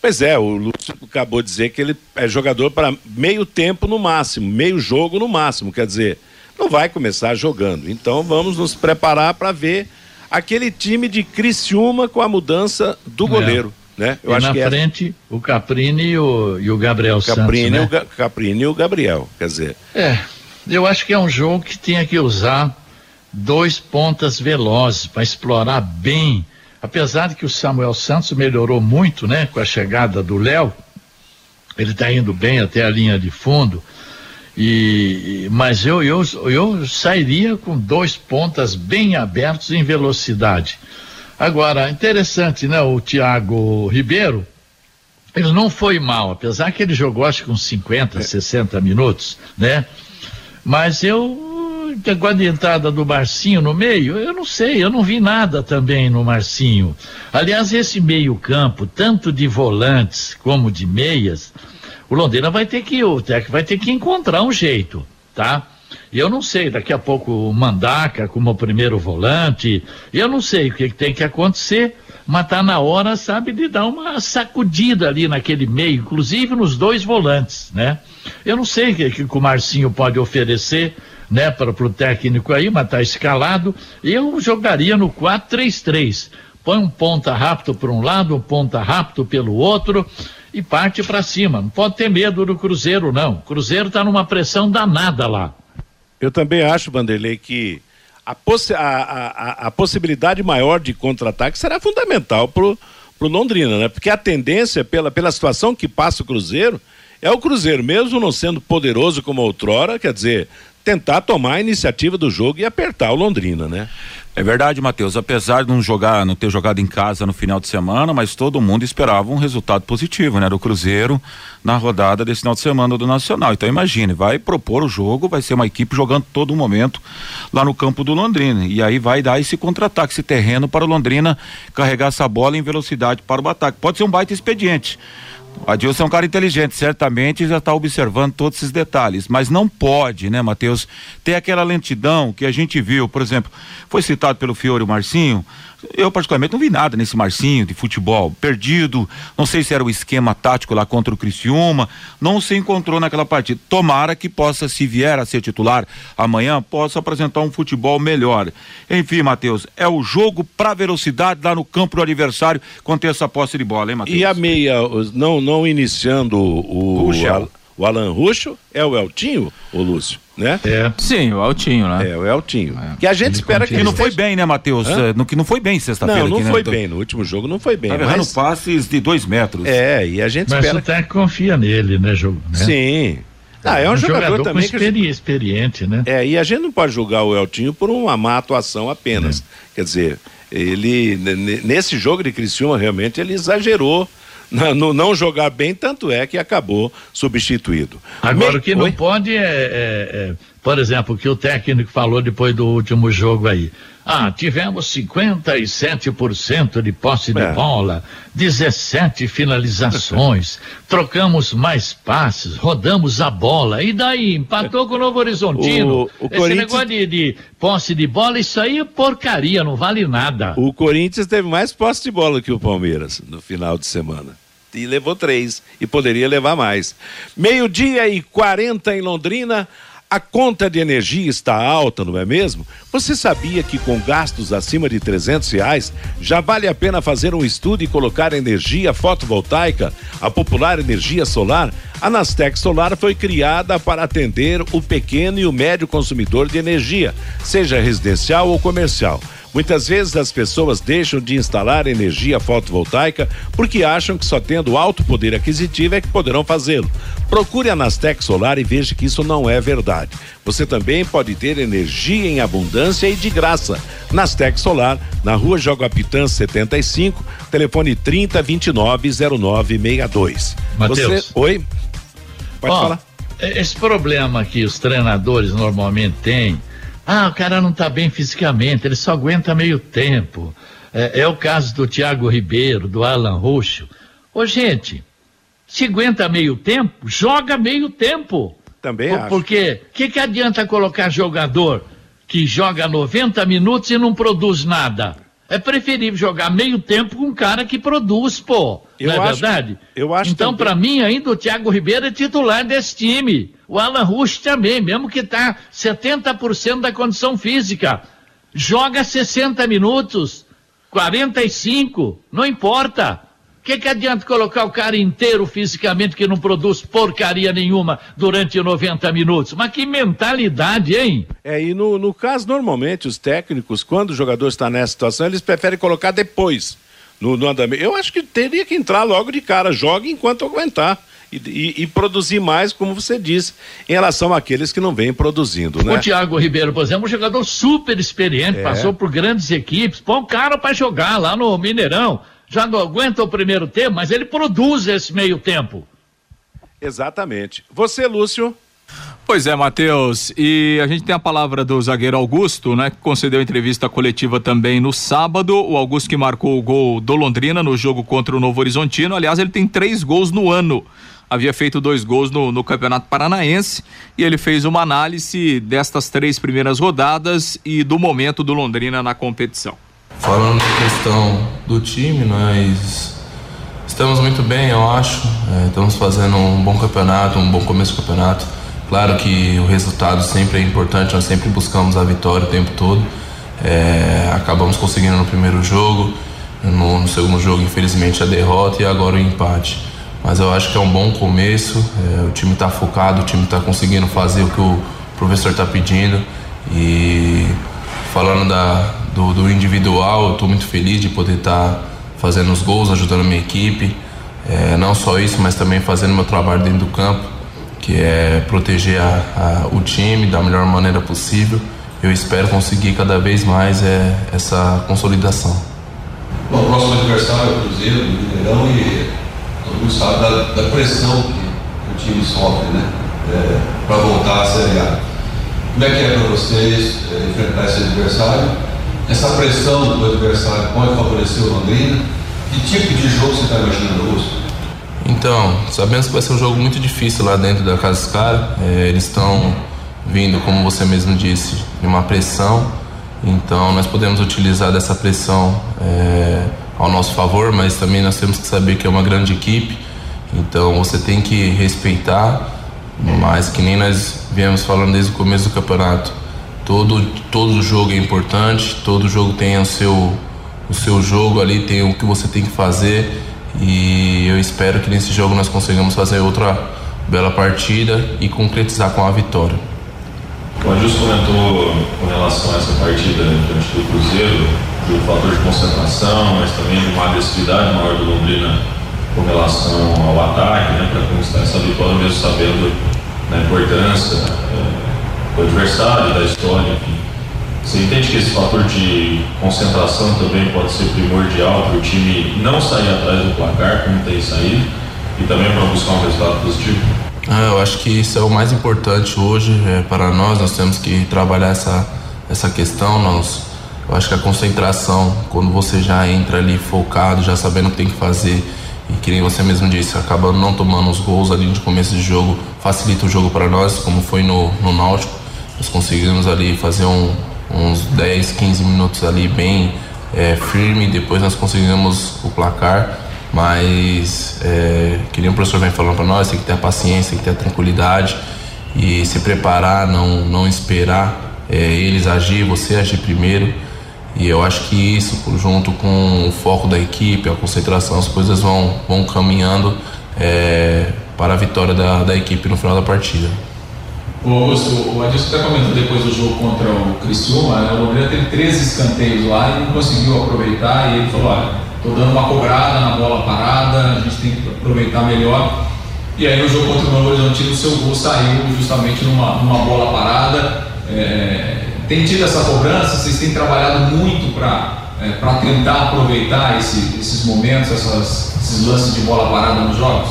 Pois é, o Lúcio acabou de dizer que ele é jogador para meio tempo no máximo, meio jogo no máximo, quer dizer, não vai começar jogando. Então vamos nos preparar para ver aquele time de Criciúma com a mudança do é. goleiro. Né? Eu e acho na que é frente, é... o Caprini e o, e o Gabriel Caprini, Santos. Né? O Caprini e o Gabriel, quer dizer. É, eu acho que é um jogo que tinha que usar dois pontas velozes para explorar bem apesar de que o Samuel Santos melhorou muito, né, com a chegada do Léo, ele está indo bem até a linha de fundo. E, mas eu, eu, eu sairia com dois pontas bem abertos em velocidade. Agora, interessante, né? O Thiago Ribeiro, ele não foi mal, apesar que ele jogou acho que uns 50, 60 minutos, né? Mas eu com a entrada do Marcinho no meio, eu não sei, eu não vi nada também no Marcinho. Aliás, esse meio-campo, tanto de volantes como de meias, o Londrina vai ter que, o Tec vai ter que encontrar um jeito, tá? Eu não sei, daqui a pouco o Mandaca como primeiro volante, eu não sei o que, que tem que acontecer, mas tá na hora, sabe, de dar uma sacudida ali naquele meio, inclusive nos dois volantes, né? Eu não sei o que, que o Marcinho pode oferecer, né, para o técnico aí, mas está escalado. Eu jogaria no 4-3-3. Põe um ponta rápido por um lado, um ponta rápido pelo outro e parte para cima. Não pode ter medo do Cruzeiro, não. O Cruzeiro está numa pressão danada lá. Eu também acho, Vanderlei, que a, possi a, a, a possibilidade maior de contra-ataque será fundamental para o Londrina, né? Porque a tendência, pela, pela situação que passa o Cruzeiro, é o Cruzeiro, mesmo não sendo poderoso como outrora, quer dizer, tentar tomar a iniciativa do jogo e apertar o Londrina, né? É verdade, Matheus. Apesar de não jogar, não ter jogado em casa no final de semana, mas todo mundo esperava um resultado positivo, né? Do Cruzeiro na rodada desse final de semana do Nacional. Então imagine, vai propor o jogo, vai ser uma equipe jogando todo momento lá no campo do Londrina. E aí vai dar esse contra-ataque, esse terreno para o Londrina carregar essa bola em velocidade para o ataque. Pode ser um baita expediente. O Adilson é um cara inteligente, certamente já está observando todos esses detalhes, mas não pode, né, Matheus, ter aquela lentidão que a gente viu, por exemplo, foi citado pelo Fiore Marcinho, eu, particularmente, não vi nada nesse Marcinho de futebol. Perdido, não sei se era o esquema tático lá contra o Criciúma, não se encontrou naquela partida. Tomara que possa, se vier a ser titular amanhã, possa apresentar um futebol melhor. Enfim, Matheus, é o jogo pra velocidade lá no campo do adversário quando tem essa posse de bola, hein, Matheus? E a meia, não, não iniciando o. O Alan Ruxo é o Eltinho, o Lúcio, né? É. Sim, o Eltinho, né? É, o Eltinho. É. Que a gente ele espera que ele não foi bem, né, Matheus? É, no que não foi bem sexta-feira. Não, não aqui, foi né? bem. No último jogo não foi bem. Tá mas... passes de dois metros. É, e a gente mas espera. Mas até confia nele, né, jogo? Né? Sim. Ah, é um, um jogador, jogador, também experi que... experiente, né? É, e a gente não pode julgar o Eltinho por uma má atuação apenas. É. Quer dizer, ele nesse jogo de Criciúma realmente ele exagerou no não jogar bem, tanto é que acabou substituído. Agora, Me... o que não Oi? pode é, é, é, por exemplo, o que o técnico falou depois do último jogo aí. Ah, tivemos 57% de posse de é. bola, 17 finalizações, trocamos mais passes, rodamos a bola. E daí? Empatou com o Novo Horizontino. O, o Esse Corinthians... negócio de, de, posse de bola, isso aí é porcaria, não vale nada. O Corinthians teve mais posse de bola que o Palmeiras no final de semana e levou três e poderia levar mais. Meio-dia e 40 em Londrina. A conta de energia está alta, não é mesmo? Você sabia que com gastos acima de 300 reais já vale a pena fazer um estudo e colocar energia fotovoltaica, a popular energia solar? A Nastec Solar foi criada para atender o pequeno e o médio consumidor de energia, seja residencial ou comercial. Muitas vezes as pessoas deixam de instalar energia fotovoltaica porque acham que só tendo alto poder aquisitivo é que poderão fazê-lo. Procure a Nastec Solar e veja que isso não é verdade. Você também pode ter energia em abundância e de graça. Nastec Solar, na rua Joguapitã 75, telefone 30 29 0962. Matheus. Você... Oi? Pode falar. esse problema que os treinadores normalmente têm, ah, o cara não está bem fisicamente, ele só aguenta meio tempo. É, é, o caso do Thiago Ribeiro, do Alan Roxo. Ô, gente, se aguenta meio tempo, joga meio tempo. Também Por, acho. Porque o que, que adianta colocar jogador que joga 90 minutos e não produz nada? É preferível jogar meio tempo com um cara que produz, pô. Eu não é acho- verdade? eu acho Então, também. para mim, ainda o Thiago Ribeiro é titular desse time. O Alan Rush também, mesmo que tá 70% da condição física. Joga 60 minutos, 45, não importa. O que, que adianta colocar o cara inteiro fisicamente que não produz porcaria nenhuma durante 90 minutos? Mas que mentalidade, hein? É, e no, no caso, normalmente, os técnicos, quando o jogador está nessa situação, eles preferem colocar depois no, no andamento. Eu acho que teria que entrar logo de cara, jogue enquanto aguentar. E, e- e produzir mais, como você disse, em relação àqueles que não vêm produzindo, né? O Thiago Ribeiro, por exemplo, um jogador super experiente, É. passou por grandes equipes, põe um cara para jogar lá no Mineirão. Já não aguenta o primeiro tempo, mas ele produz esse meio tempo. Exatamente. Você, Lúcio? Pois é, Matheus. E a gente tem a palavra do zagueiro Augusto, né? Que concedeu entrevista coletiva também no sábado. O Augusto que marcou o gol do Londrina no jogo contra o Novo Horizontino. Aliás, ele tem três gols no ano. Havia feito dois gols no, no Campeonato Paranaense e ele fez uma análise destas três primeiras rodadas e do momento do Londrina na competição. Falando da questão do time, nós estamos muito bem, eu acho. É, estamos fazendo um bom campeonato, um bom começo do campeonato. Claro que o resultado sempre é importante, nós sempre buscamos a vitória o tempo todo. É, acabamos conseguindo no primeiro jogo, no, no segundo jogo, infelizmente, a derrota e agora o empate. Mas eu acho que é um bom começo, é, o time está focado, o time está conseguindo fazer o que o professor está pedindo. E falando da, do, do individual, eu estou muito feliz de poder estar fazendo os gols, ajudando a minha equipe. É, não só isso, mas também fazendo meu trabalho dentro do campo, que é proteger a- a- o time da melhor maneira possível. Eu espero conseguir cada vez mais é, essa consolidação. Bom, o próximo adversário é o Cruzeiro, do Mineirão, e todo mundo sabe da, da pressão que, o time sofre, né? para voltar à Série A. Como é que é para vocês é, enfrentar esse adversário? Essa pressão do adversário pode favorecer o Londrina? Que tipo de jogo você está imaginando, Lúcio? Então, sabemos que vai ser um jogo muito difícil lá dentro da casa dos. É, eles estão vindo, como você mesmo disse, de uma pressão. Então, nós podemos utilizar dessa pressão é, ao nosso favor, mas também nós temos que saber que é uma grande equipe. Então, você tem que respeitar, mas que nem nós viemos falando desde o começo do campeonato. Todo, todo jogo é importante, todo jogo tem o seu, o seu jogo ali, tem o que você tem que fazer. E eu espero que nesse jogo nós consigamos fazer outra bela partida e concretizar com a vitória. O Adilson comentou com relação a essa partida diante do Cruzeiro, do fator de concentração, mas também de uma agressividade maior do Londrina com relação ao ataque, né, para conquistar essa vitória, mesmo sabendo da importância eh, do adversário, da história. Você entende que esse fator de concentração também pode ser primordial para o time não sair atrás do placar, como tem saído, e também para buscar um resultado positivo? Ah, eu acho que isso é o mais importante hoje é, para nós. Nós temos que trabalhar essa, essa questão. Nós, eu acho que a concentração, quando você já entra ali focado, já sabendo o que tem que fazer, e que nem você mesmo disse, acabando não tomando os gols ali de começo de jogo, facilita o jogo para nós, como foi no, no Náutico. Nós conseguimos ali fazer um, uns 10, 15 minutos ali bem é, firme, depois nós conseguimos o placar mas é, que nem o professor vem falando para nós, tem que ter a paciência, tem que ter a tranquilidade e se preparar, não, não esperar é, eles agir, você agir primeiro. E eu acho que isso, junto com o foco da equipe, a concentração, as coisas vão, vão caminhando é, para a vitória da, da equipe no final da partida. O Augusto, o Adilson até comentou depois do jogo contra o Criciúma, né? o Londrina teve 13 escanteios lá e não conseguiu aproveitar e ele falou, olha, tô dando uma cobrada na bola parada, a gente tem que aproveitar melhor. E aí no jogo contra o Novo Horizontino o seu gol saiu justamente numa, numa bola parada. É, tem tido essa cobrança, vocês têm trabalhado muito para é, pra tentar aproveitar esse- esses momentos, essas- esses lances de bola parada nos jogos?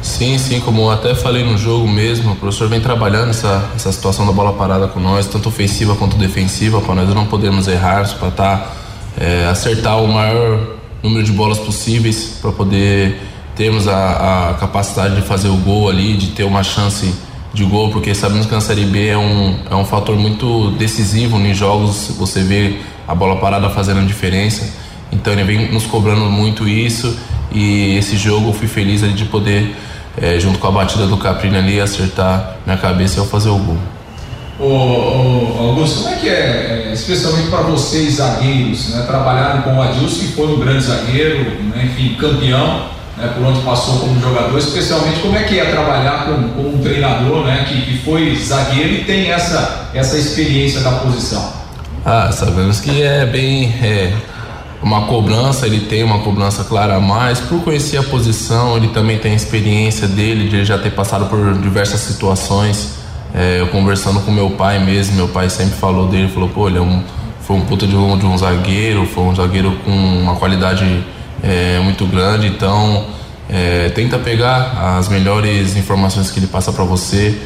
Sim, sim, como até falei no jogo mesmo, o professor vem trabalhando essa, essa situação da bola parada com nós, tanto ofensiva quanto defensiva, para nós não podermos errar, para tá, é, acertar o maior número de bolas possíveis, para poder termos a, a, capacidade de fazer o gol ali, de ter uma chance de gol, porque sabemos que na Série B é um, é um fator muito decisivo em jogos, você vê a bola parada fazendo a diferença. Então ele vem nos cobrando muito isso e esse jogo eu fui feliz de poder, é, junto com a batida do Caprini ali, acertar minha cabeça e eu fazer o gol. Ô, ô, Augusto, como é que é, é especialmente para vocês zagueiros, né, trabalharam com o Adilson, que foi um grande zagueiro, né, enfim, campeão, né, por onde passou como jogador, especialmente como é que é trabalhar com, com um treinador né, que, que foi zagueiro e tem essa, essa experiência da posição? Ah, sabemos que é bem é, uma cobrança, ele tem uma cobrança clara a mais. Por conhecer a posição, ele também tem a experiência dele, de ele já ter passado por diversas situações. É, eu conversando com meu pai mesmo, meu pai sempre falou dele, falou, pô, ele é um, foi um puta de um, de um zagueiro, foi um zagueiro com uma qualidade é, muito grande, então é, tenta pegar as melhores informações que ele passa para você,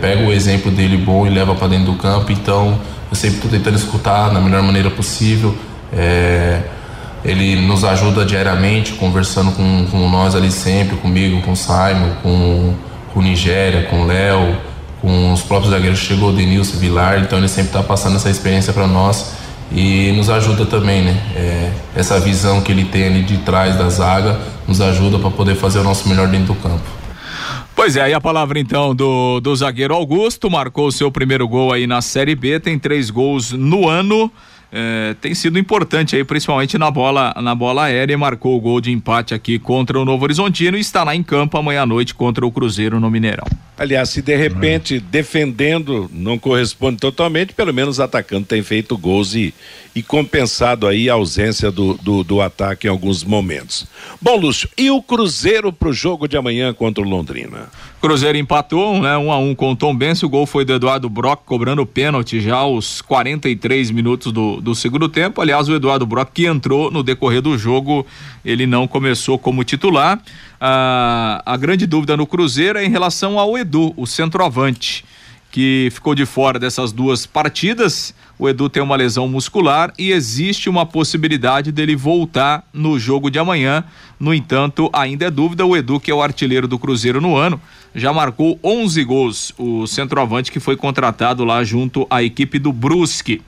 pega o exemplo dele bom e leva para dentro do campo, então eu sempre estou tentando escutar da melhor maneira possível. É, ele nos ajuda diariamente, conversando com, com, nós ali sempre, comigo, com o Simon, com, com o Nigéria, com o Léo, com os próprios zagueiros chegou o Denilson Vilar, então ele sempre está passando essa experiência para nós e nos ajuda também, né? É, essa visão que ele tem ali de trás da zaga nos ajuda para poder fazer o nosso melhor dentro do campo. Pois é, aí a palavra então do, do zagueiro Augusto, marcou o seu primeiro gol aí na Série B, tem três gols no ano é, tem sido importante aí, principalmente na bola, na bola aérea, marcou o gol de empate aqui contra o Novo Horizontino e estará em campo amanhã à noite contra o Cruzeiro no Mineirão. Aliás, se de repente defendendo não corresponde totalmente, pelo menos atacando tem feito gols e, e compensado aí a ausência do, do, do ataque em alguns momentos. Bom, Lúcio, e o Cruzeiro para o jogo de amanhã contra o Londrina? Cruzeiro empatou, né? Um a um com o Tom Benz, o gol foi do Eduardo Brock cobrando pênalti já aos 43 minutos do, do segundo tempo. Aliás, o Eduardo Brock que entrou no decorrer do jogo, ele não começou como titular. Ah, a grande dúvida no Cruzeiro é em relação ao Edu, o centroavante, que ficou de fora dessas duas partidas. O Edu tem uma lesão muscular e existe uma possibilidade dele voltar no jogo de amanhã. No entanto, ainda é dúvida. O Edu, que é o artilheiro do Cruzeiro no ano, já marcou 11 gols. O centroavante que foi contratado lá junto à equipe do Brusque.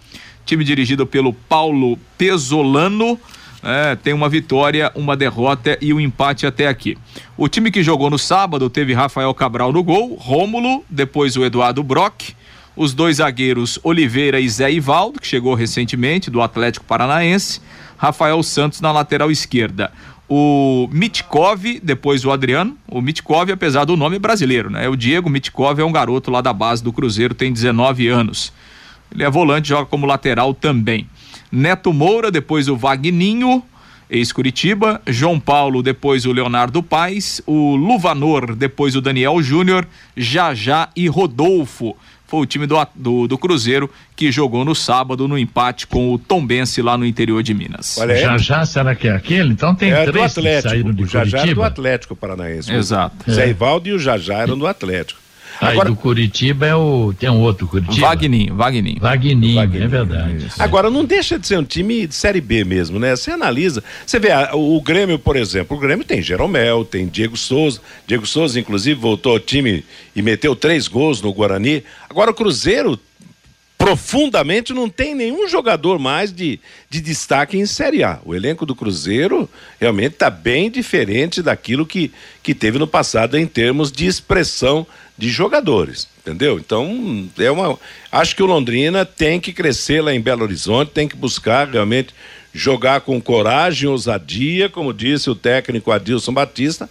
Time dirigido pelo Paulo Pesolano é, tem uma vitória, uma derrota e um empate até aqui. O time que jogou no sábado teve Rafael Cabral no gol, Rômulo, depois o Eduardo Brock, os dois zagueiros Oliveira e Zé Ivaldo, que chegou recentemente do Atlético Paranaense, Rafael Santos na lateral esquerda. O Mitkov, depois o Adriano. O Mitkov, apesar do nome brasileiro, né? O Diego Mitkov é um garoto lá da base do Cruzeiro, tem 19 anos. Ele é volante, joga como lateral também. Neto Moura, depois o Vagninho, ex-Curitiba, João Paulo, depois o Leonardo Paes, o Luvanor, depois o Daniel Júnior, Jajá e Rodolfo. Foi o time do, do, do, Cruzeiro que jogou no sábado no empate com o Tombense lá no interior de Minas. Olha, já já será que é aquele? Então tem é três do Atlético. que saíram de o Jajá Curitiba. era do Atlético Paranaense. Exato. Zé É. Ivaldo e o Jajá eram do Atlético. Agora, do Curitiba é o. Tem um outro Curitiba. Vagninho, Vagninho. Vagninho, é verdade. Agora, não deixa de ser um time de Série B mesmo, né? Você analisa, você vê a- o, Grêmio, por exemplo, o Grêmio tem Jeromel, tem Diego Souza, Diego Souza, inclusive, voltou ao time e meteu três gols no Guarani. Agora, o Cruzeiro, profundamente, não tem nenhum jogador mais de, de destaque em Série A. O elenco do Cruzeiro realmente está bem diferente daquilo que, que teve no passado em termos de expressão de jogadores, entendeu? Então, é uma. Acho que o Londrina tem que crescer lá em Belo Horizonte, tem que buscar realmente jogar com coragem, ousadia, como disse o técnico Adilson Batista,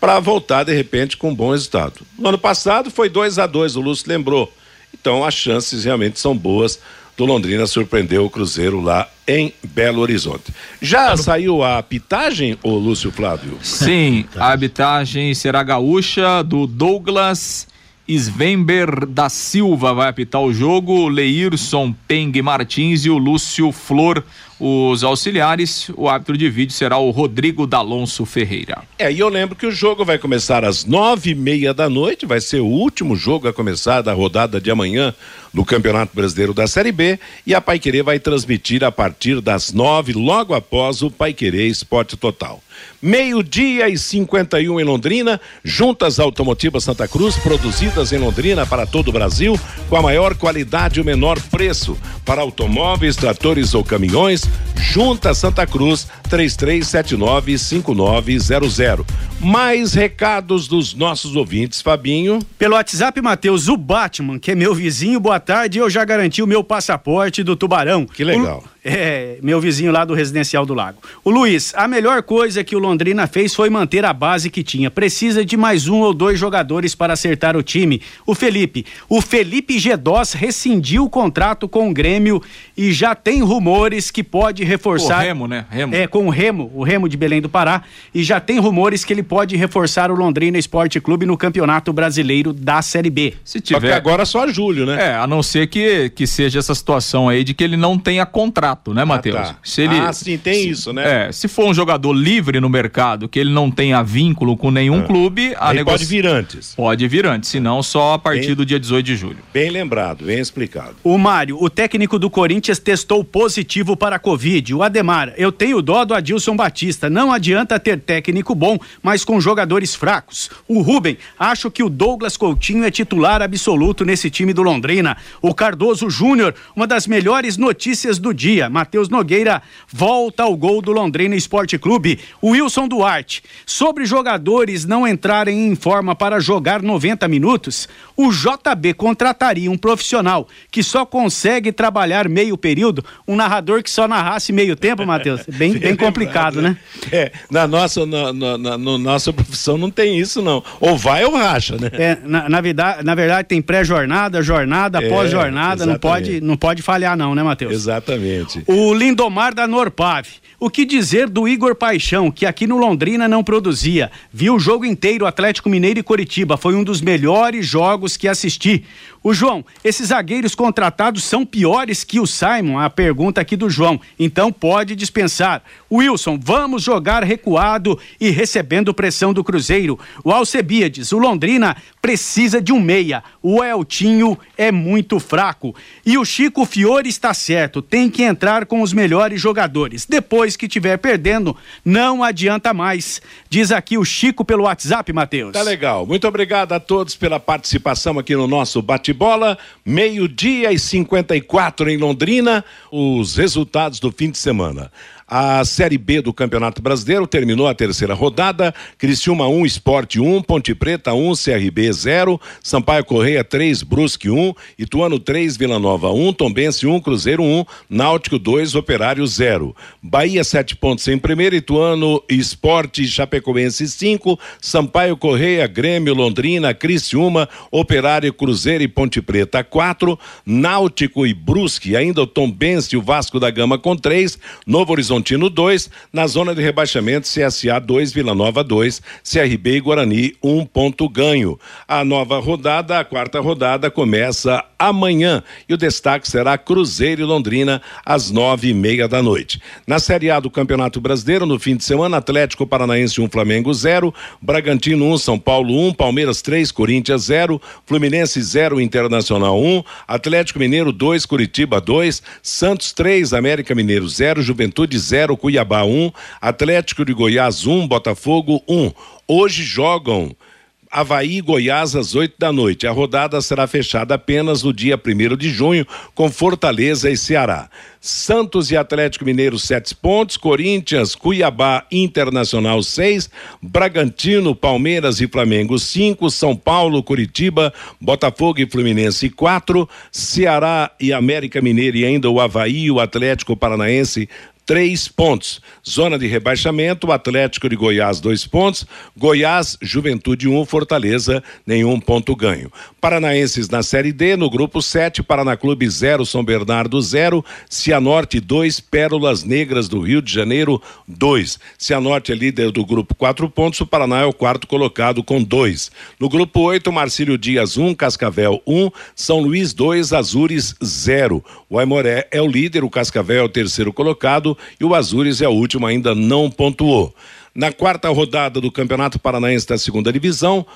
para voltar de repente com um bom resultado. No ano passado foi 2 a 2 o Lúcio lembrou. Então as chances realmente são boas do Londrina surpreender o Cruzeiro lá em Belo Horizonte. Já saiu a pitagem, ô Lúcio Flávio? Sim, a arbitragem será gaúcha do Douglas Svember da Silva vai apitar o jogo, Leirson Peng Martins e o Lúcio Flor, os auxiliares. O árbitro de vídeo será o Rodrigo D'Alonso Ferreira. É, e eu lembro que o jogo vai começar às nove e meia da noite, vai ser o último jogo a começar da rodada de amanhã no Campeonato Brasileiro da Série B e a Paiquerê vai transmitir a partir das nove, logo após o Paiquerê Esporte Total. Meio-dia e 51 em Londrina, juntas automotivas Santa Cruz, produzidas em Londrina para todo o Brasil, com a maior qualidade e o menor preço. Para automóveis, tratores ou caminhões, Junta Santa Cruz, 3379-5900. Mais recados dos nossos ouvintes, Fabinho. Pelo WhatsApp, Matheus, o Batman, que é meu vizinho, boa tarde, eu já garanti o meu passaporte do Tubarão. Que legal. O... É, meu vizinho lá do Residencial do Lago. O Luiz, a melhor coisa que o Londrina fez foi manter a base que tinha. Precisa de mais um ou dois jogadores para acertar o time. O Felipe. O Felipe Gedós rescindiu o contrato com o Grêmio e já tem rumores que pode reforçar. O Remo, né? Remo. É, com o Remo, o Remo de Belém do Pará. E já tem rumores que ele pode reforçar o Londrina Esporte Clube no Campeonato Brasileiro da Série B. Se tiver. Só que agora só julho, né? É, a não ser que, que seja essa situação aí de que ele não tenha contrato contrato, né, Matheus? Ah, tá. se ele, ah, sim, tem se, isso, né? É, se for um jogador livre no mercado, que ele não tenha vínculo com nenhum ah. clube, a negócio... pode vir antes. Pode vir antes, senão só a partir bem, do dia 18 de julho. Bem lembrado, bem explicado. O Mário, o técnico do Corinthians testou positivo para a Covid. O Ademar, eu tenho dó do Adilson Batista. Não adianta ter técnico bom, mas com jogadores fracos. O Rubem, acho que o Douglas Coutinho é titular absoluto nesse time do Londrina. O Cardoso Júnior, uma das melhores notícias do dia. Matheus Nogueira volta ao gol do Londrina Esporte Clube. Wilson Duarte. Sobre jogadores não entrarem em forma para jogar 90 minutos, o JB contrataria um profissional que só consegue trabalhar meio período, um narrador que só narrasse meio tempo, Matheus. Bem, bem complicado, né? É, na nossa, na, na, na, na, nossa profissão não tem isso, não. Ou vai ou racha, né? É, na, na, verdade, na verdade, tem pré-jornada, jornada, é, pós-jornada, não pode, não pode falhar, não, né, Matheus? Exatamente. O Lindomar da Norpave. O que dizer do Igor Paixão, que aqui no Londrina não produzia? Viu o jogo inteiro Atlético Mineiro e Coritiba. Foi um dos melhores jogos que assisti. O João, esses zagueiros contratados são piores que o Simon? A pergunta aqui do João. Então pode dispensar. Wilson, vamos jogar recuado e recebendo pressão do Cruzeiro. O Alcebiades, o Londrina precisa de um meia. O Eltinho é muito fraco. E o Chico Fiore está certo, tem que entrar com os melhores jogadores. Depois que estiver perdendo, não adianta mais. Diz aqui o Chico pelo WhatsApp, Matheus. Tá legal. Muito obrigado a todos pela participação aqui no nosso bate-bola. Meio-dia e 54 em Londrina. Os resultados do fim de semana. A Série B do Campeonato Brasileiro terminou a terceira rodada. Criciúma 1, Esporte 1, Ponte Preta 1, CRB 0, Sampaio Correia 3, Brusque 1, Ituano 3, Vila Nova 1, Tombense 1, Cruzeiro 1, Náutico 2, Operário 0. Bahia 7 pontos em primeiro, Ituano, Esporte Chapecoense 5, Sampaio Correia, Grêmio, Londrina, Criciúma, Operário, Cruzeiro e Ponte Preta 4, Náutico e Brusque, ainda o Tombense e o Vasco da Gama com 3, Novo Horizonte Horizontino 2, na zona de rebaixamento CSA 2, Vila Nova 2, CRB e Guarani 1 um ponto ganho. A nova rodada, a quarta rodada começa amanhã e o destaque será Cruzeiro e Londrina às nove e meia da noite. Na Série A do Campeonato Brasileiro, no fim de semana, Atlético Paranaense 1, um, Flamengo 0, Bragantino 1, um, São Paulo 1, um, Palmeiras 3, Corinthians 0, Fluminense 0, Internacional 1, Atlético Mineiro 2, Curitiba 2, Santos 3, América Mineiro 0, Juventude 0, Cuiabá 1, Atlético de Goiás 1, Botafogo 1. Hoje jogam Havaí e Goiás às 8 da noite. A rodada será fechada apenas no dia 1 de junho, com Fortaleza e Ceará. Santos e Atlético Mineiro, sete pontos. Corinthians, Cuiabá, Internacional, seis. Bragantino, Palmeiras e Flamengo, cinco. São Paulo, Curitiba, Botafogo e Fluminense, quatro. Ceará e América Mineiro e ainda o Havaí e o Atlético Paranaense três pontos. Zona de rebaixamento, Atlético de Goiás, dois pontos. Goiás, Juventude, um. Fortaleza, nenhum ponto ganho. Paranaenses na Série D, no grupo 7, Paraná Clube 0, São Bernardo 0, Cianorte 2, Pérolas Negras do Rio de Janeiro 2. Cianorte é líder do grupo, quatro pontos. O Paraná é o quarto colocado com dois. No grupo 8, Marcílio Dias 1, um, Cascavel 1, um, São Luís 2, Azures 0. O Aimoré é o líder, o Cascavel é o terceiro colocado e o Azures é o último, ainda não pontuou. Na quarta rodada do Campeonato Paranaense da Segunda Divisão,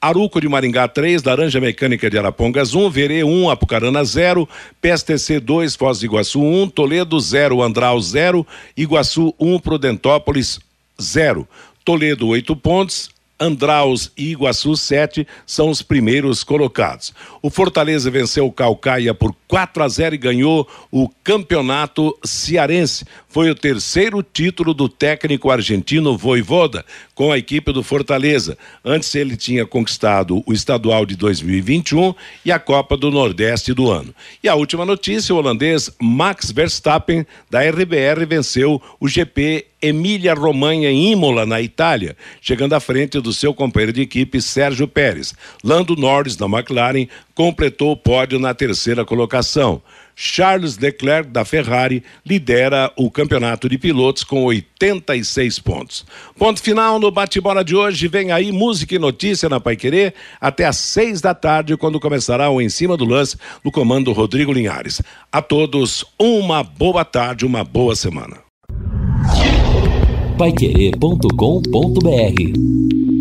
Aruco de Maringá 3, Laranja Mecânica de Arapongas 1, Verê 1, Apucarana 0, PSTC 2, Foz do Iguaçu 1, Toledo 0, Andral 0, Iguaçu 1, Prudentópolis 0. Toledo 8 pontos, Andraus e Iguaçu 7 são os primeiros colocados. O Fortaleza venceu o Calcaia por 4 a 0 e ganhou o campeonato cearense. Foi o terceiro título do técnico argentino Voivoda com a equipe do Fortaleza. Antes ele tinha conquistado o estadual de 2021 e a Copa do Nordeste do ano. E a última notícia: o holandês Max Verstappen da RBR venceu o GP Emília Romanha em Imola, na Itália, chegando à frente do seu companheiro de equipe Sérgio Pérez. Lando Norris da McLaren completou o pódio na terceira colocação. Charles Leclerc da Ferrari lidera o campeonato de pilotos com 86 pontos. Ponto final no bate-bola de hoje. Vem aí música e notícia na Paiquerê até às seis da tarde, quando começará o Em Cima do Lance no comando Rodrigo Linhares. A todos, uma boa tarde, uma boa semana. Paiquerê.com.br